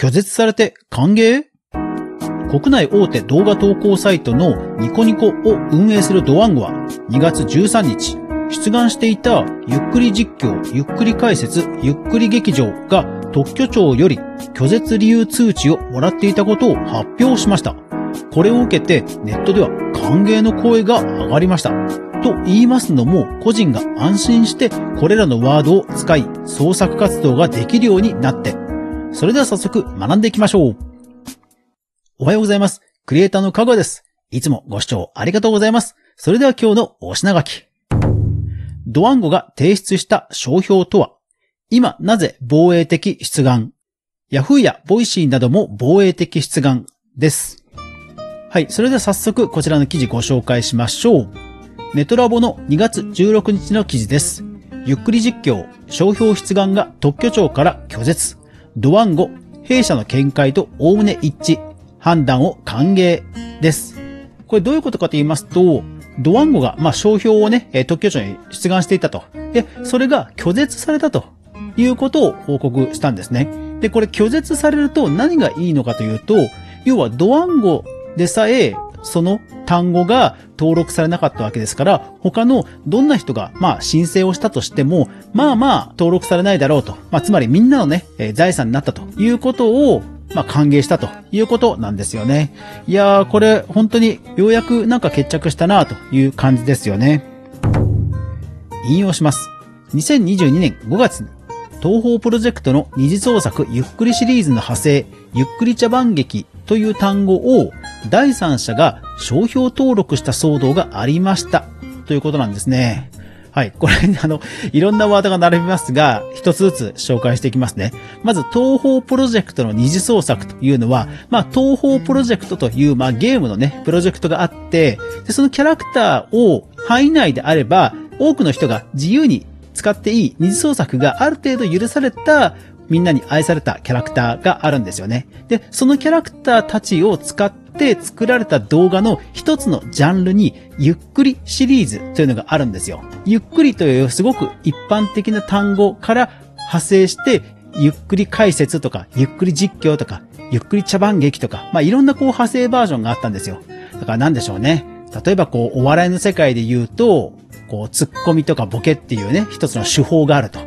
拒絶されて歓迎？国内大手動画投稿サイトのニコニコを運営するドワンゴは2月13日、出願していたゆっくり実況、ゆっくり解説、ゆっくり劇場が特許庁より拒絶理由通知をもらっていたことを発表しました。これを受けてネットでは歓迎の声が上がりました。と言いますのも、個人が安心してこれらのワードを使い、創作活動ができるようになって、それでは早速学んでいきましょう。おはようございます。クリエイターのかぐわです。いつもご視聴ありがとうございます。それでは今日のお品書き。ドワンゴが提出した商標とは、今なぜ防衛的出願？ヤフーやボイシーなども防衛的出願です。はい。それでは早速こちらの記事ご紹介しましょう。ねとらぼの2月16日の記事です。ゆっくり実況、商標出願が特許庁から拒絶。ドワンゴ、弊社の見解とおおむね一致。判断を歓迎です。これどういうことかと言いますと、ドワンゴが、まあ、商標をね、特許庁に出願していたと。で、それが拒絶されたということを報告したんですね。で、これ拒絶されると何がいいのかというと、要はドワンゴでさえ、その単語が登録されなかったわけですから、他のどんな人が、まあ、申請をしたとしても、まあまあ、登録されないだろうと。まあ、つまりみんなのね、え財産になったということを、まあ、歓迎したということなんですよね。いやー、これ本当にようやくなんか決着したなという感じですよね。引用します。2022年5月に、東方プロジェクトの二次創作ゆっくりシリーズの派生、ゆっくり茶番劇という単語を第三者が商標登録した騒動がありました。ということなんですね。はい。これ、あの、いろんなワードが並びますが、一つずつ紹介していきますね。まず、東方プロジェクトの二次創作というのは、まあ、東方プロジェクトという、まあ、ゲームのね、プロジェクトがあって、で、そのキャラクターを範囲内であれば、多くの人が自由に使っていい二次創作がある程度許されたみんなに愛されたキャラクターがあるんですよね。で、そのキャラクターたちを使っって作られた動画の一つのジャンルに、ゆっくりシリーズというのがあるんですよ。ゆっくりというすごく一般的な単語から派生して、ゆっくり解説とか、ゆっくり実況とか、ゆっくり茶番劇とか、まあ、いろんなこう派生バージョンがあったんですよ。だからなんでしょうね。例えばこう、お笑いの世界で言うと、こう、ツッコミとかボケっていうね、一つの手法があると。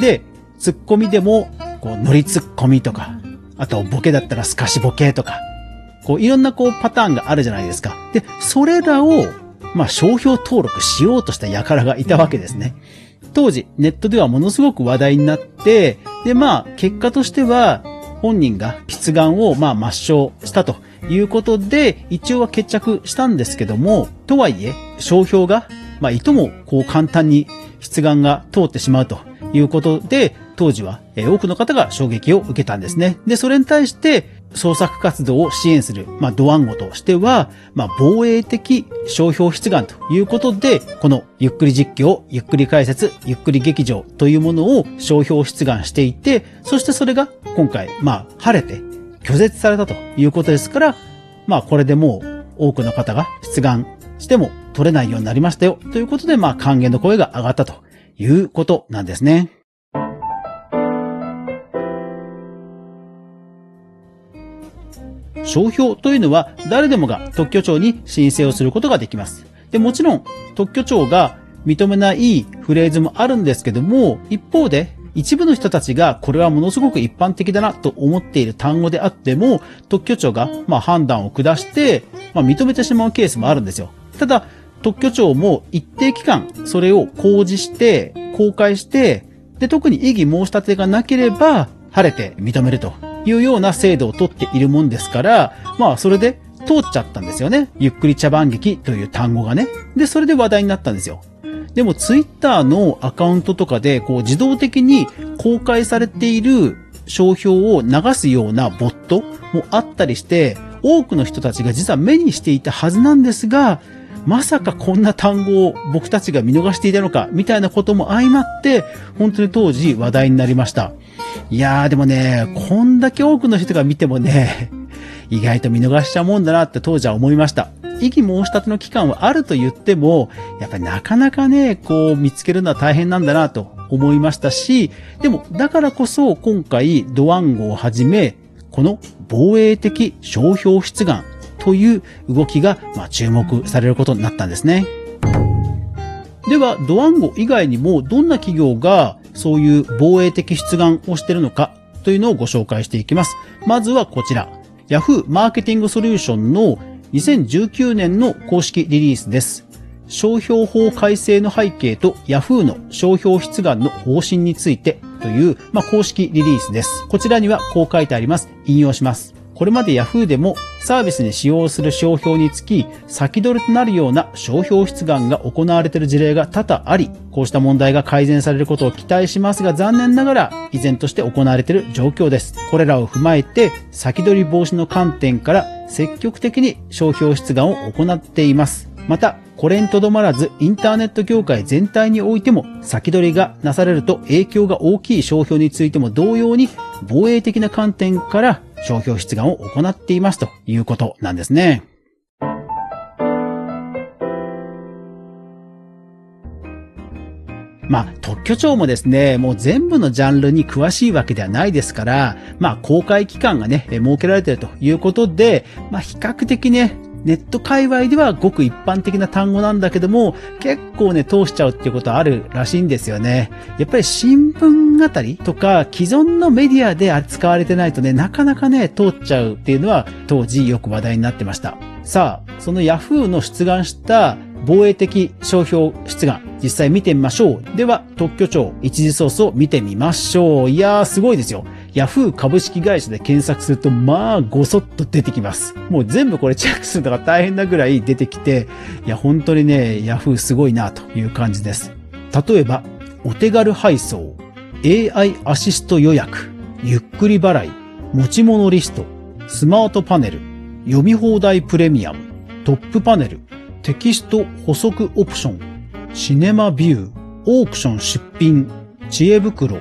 で、ツッコミでも、こう、ノリツッコミとか、あとボケだったらスカシボケとか、こう、いろんなこうパターンがあるじゃないですか。で、それらを、まあ、商標登録しようとした輩がいたわけですね。当時、ネットではものすごく話題になって、で、まあ、結果としては、本人が筆願を、まあ、抹消したということで、一応は決着したんですけども、とはいえ、商標が、まあ、いとも、こう、簡単に筆願が通ってしまうということで、当時は多くの方が衝撃を受けたんですね。で、それに対して、創作活動を支援する、まあ、ドワンゴとしては、まあ、防衛的商標出願ということで、このゆっくり実況、ゆっくり解説、ゆっくり劇場というものを商標出願していて、そしてそれが今回、まあ、晴れて拒絶されたということですから、まあ、これでもう多くの方が出願しても取れないようになりましたよ。ということで、まあ、還元の声が上がったということなんですね。商標というのは誰でもが特許庁に申請をすることができます。で、もちろん特許庁が認めないフレーズもあるんですけども、一方で一部の人たちがこれはものすごく一般的だなと思っている単語であっても、特許庁がま判断を下して、ま、認めてしまうケースもあるんですよ。ただ、特許庁も一定期間それを公示して、公開して、で、特に異議申し立てがなければ、晴れて認めるというような制度をとっているもんですから、まあそれで通っちゃったんですよね。ゆっくり茶番劇という単語がね。で、それで話題になったんですよ。でもツイッターのアカウントとかでこう自動的に公開されている商標を流すようなボットもあったりして、多くの人たちが実は目にしていたはずなんですが、まさかこんな単語を僕たちが見逃していたのか、みたいなことも相まって、本当に当時話題になりました。いやーでもね、こんだけ多くの人が見てもね、意外と見逃しちゃうもんだなって当時は思いました。異議申し立ての期間はあると言っても、やっぱりなかなかね、こう見つけるのは大変なんだなと思いましたし、でもだからこそ今回ドワンゴをはじめ、この防衛的商標出願という動きが、ま、注目されることになったんですね。では、ドワンゴ以外にもどんな企業がそういう防衛的出願をしているのかというのをご紹介していきます。まずはこちら。Yahoo マーケティングソリューションの2019年の公式リリースです。商標法改正の背景と Yahoo の商標出願の方針についてという、まあ、公式リリースです。こちらにはこう書いてあります。引用します。これまで Yahoo でもサービスに使用する商標につき、先取りとなるような商標出願が行われている事例が多々あり、こうした問題が改善されることを期待しますが、残念ながら依然として行われている状況です。これらを踏まえて、先取り防止の観点から積極的に商標出願を行っています。また、これにとどまらず、インターネット業界全体においても、先取りがなされると影響が大きい商標についても同様に、防衛的な観点から商標出願を行っていますということなんですね。まあ、特許庁もですね、もう全部のジャンルに詳しいわけではないですから、まあ、公開期間がね、設けられているということで、まあ、比較的ね、ネット界隈ではごく一般的な単語なんだけども、結構ね、通しちゃうっていうことあるらしいんですよね。やっぱり新聞あたりとか、既存のメディアで扱われてないとね、なかなかね、通っちゃうっていうのは、当時よく話題になってました。さあ、その Yahoo の出願した防衛的商標出願、実際見てみましょう。では、特許庁一時ソースを見てみましょう。いやー、すごいですよ。ヤフー株式会社で検索すると、まあ、ごそっと出てきます。もう全部これチェックするのが大変なぐらい出てきて、いや、本当にね、ヤフーすごいなという感じです。例えば、お手軽配送、AI アシスト予約、ゆっくり払い、持ち物リスト、スマートパネル、読み放題プレミアム、トップパネル、テキスト補足オプション、シネマビュー、オークション出品、知恵袋、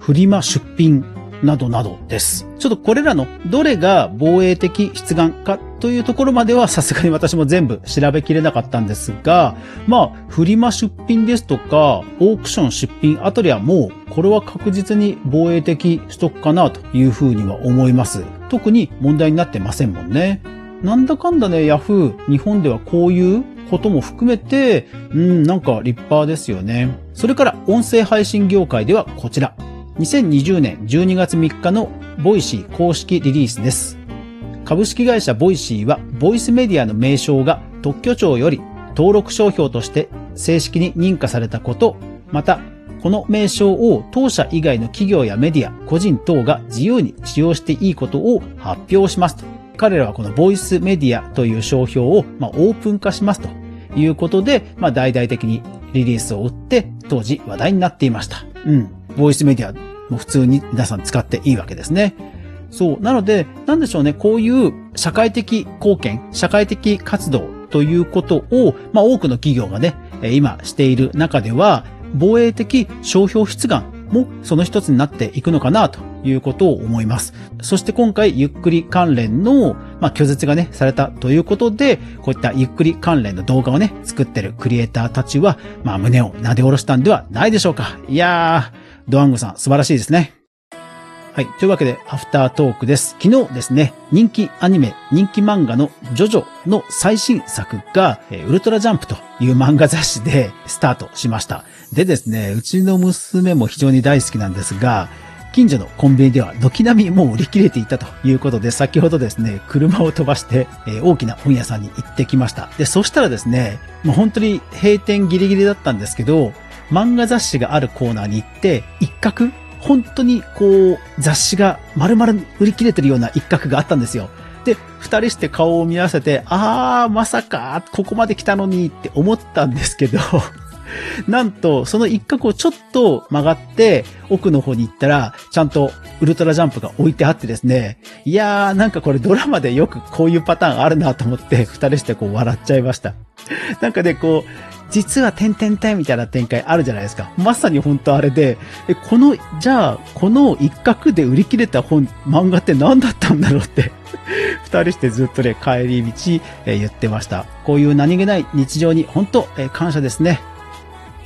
フリマ出品、などなどです。ちょっとこれらのどれが防衛的出願かというところまではさすがに私も全部調べきれなかったんですが、まあ、フリマ出品ですとか、オークション出品あたりはもう、これは確実に防衛的取得かなというふうには思います。特に問題になってませんもんね。なんだかんだね、ヤフー、日本ではこういうことも含めて、うん、なんか立派ですよね。それから音声配信業界ではこちら。2020年12月3日のボイシー公式リリースです。株式会社ボイシーは、ボイスメディアの名称が特許庁より登録商標として正式に認可されたこと、また、この名称を当社以外の企業やメディア、個人等が自由に使用していいことを発表しますと。彼らはこのボイスメディアという商標を、まあ、オープン化しますということで、まあ、大々的にリリースを打って当時話題になっていました。うん。ボイスメディアもう普通に皆さん使っていいわけですね。そう。なので、なんでしょうね、こういう社会的貢献、社会的活動ということを、まあ多くの企業がね、今している中では、防衛的商標出願もその一つになっていくのかなということを思います。そして今回、ゆっくり関連の、まあ、拒絶がね、されたということで、こういったゆっくり関連の動画をね、作ってるクリエイターたちは、まあ、胸を撫で下ろしたんではないでしょうか。いやー、ドワンゴさん、素晴らしいですね。はい。というわけで、アフタートークです。昨日ですね、人気アニメ、人気漫画のジョジョの最新作が、ウルトラジャンプという漫画雑誌で スタートしました。でですね、うちの娘も非常に大好きなんですが、近所のコンビニでは軒並みもう売り切れていたということで、先ほどですね、車を飛ばして、え大きな本屋さんに行ってきました。で、そしたらですね、もう本当に閉店ギリギリだったんですけど、漫画雑誌があるコーナーに行って、一角本当にこう、雑誌が丸々売り切れてるような一角があったんですよ。で、二人して顔を見合わせて、あー、まさか、ここまで来たのにって思ったんですけど、なんと、その一角をちょっと曲がって、奥の方に行ったら、ちゃんとウルトラジャンプが置いてあってですね、いやー、なんかこれドラマでよくこういうパターンあるなと思って、二人してこう笑っちゃいました。なんかね、こう、実は点々点みたいな展開あるじゃないですか。まさに本当あれで、え、この、じゃあ、この一角で売り切れた本、漫画って何だったんだろうって 二人してずっとね、帰り道、え言ってました。こういう何気ない日常に本当、え感謝ですね。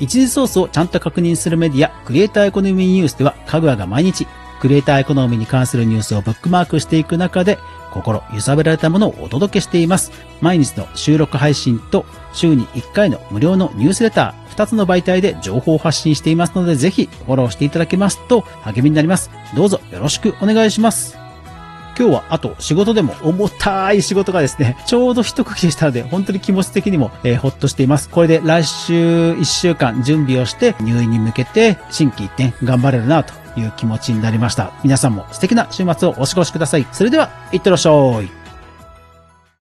一時ソースをちゃんと確認するメディア、クリエイターエコノミーニュースでは、かぐわが毎日、クリエイターエコノミーに関するニュースをブックマークしていく中で、心揺さぶられたものをお届けしています。毎日の収録配信と週に1回の無料のニュースレター、2つの媒体で情報を発信していますので、ぜひフォローしていただけますと励みになります。どうぞよろしくお願いします。今日はあと仕事でも重たい仕事がですね、ちょうど一区切りしたので、本当に気持ち的にも、えー、ほっとしています。これで来週1週間準備をして入院に向けて心機一転頑張れるなという気持ちになりました。皆さんも素敵な週末をお過ごしください。それでは、いってらっしゃい。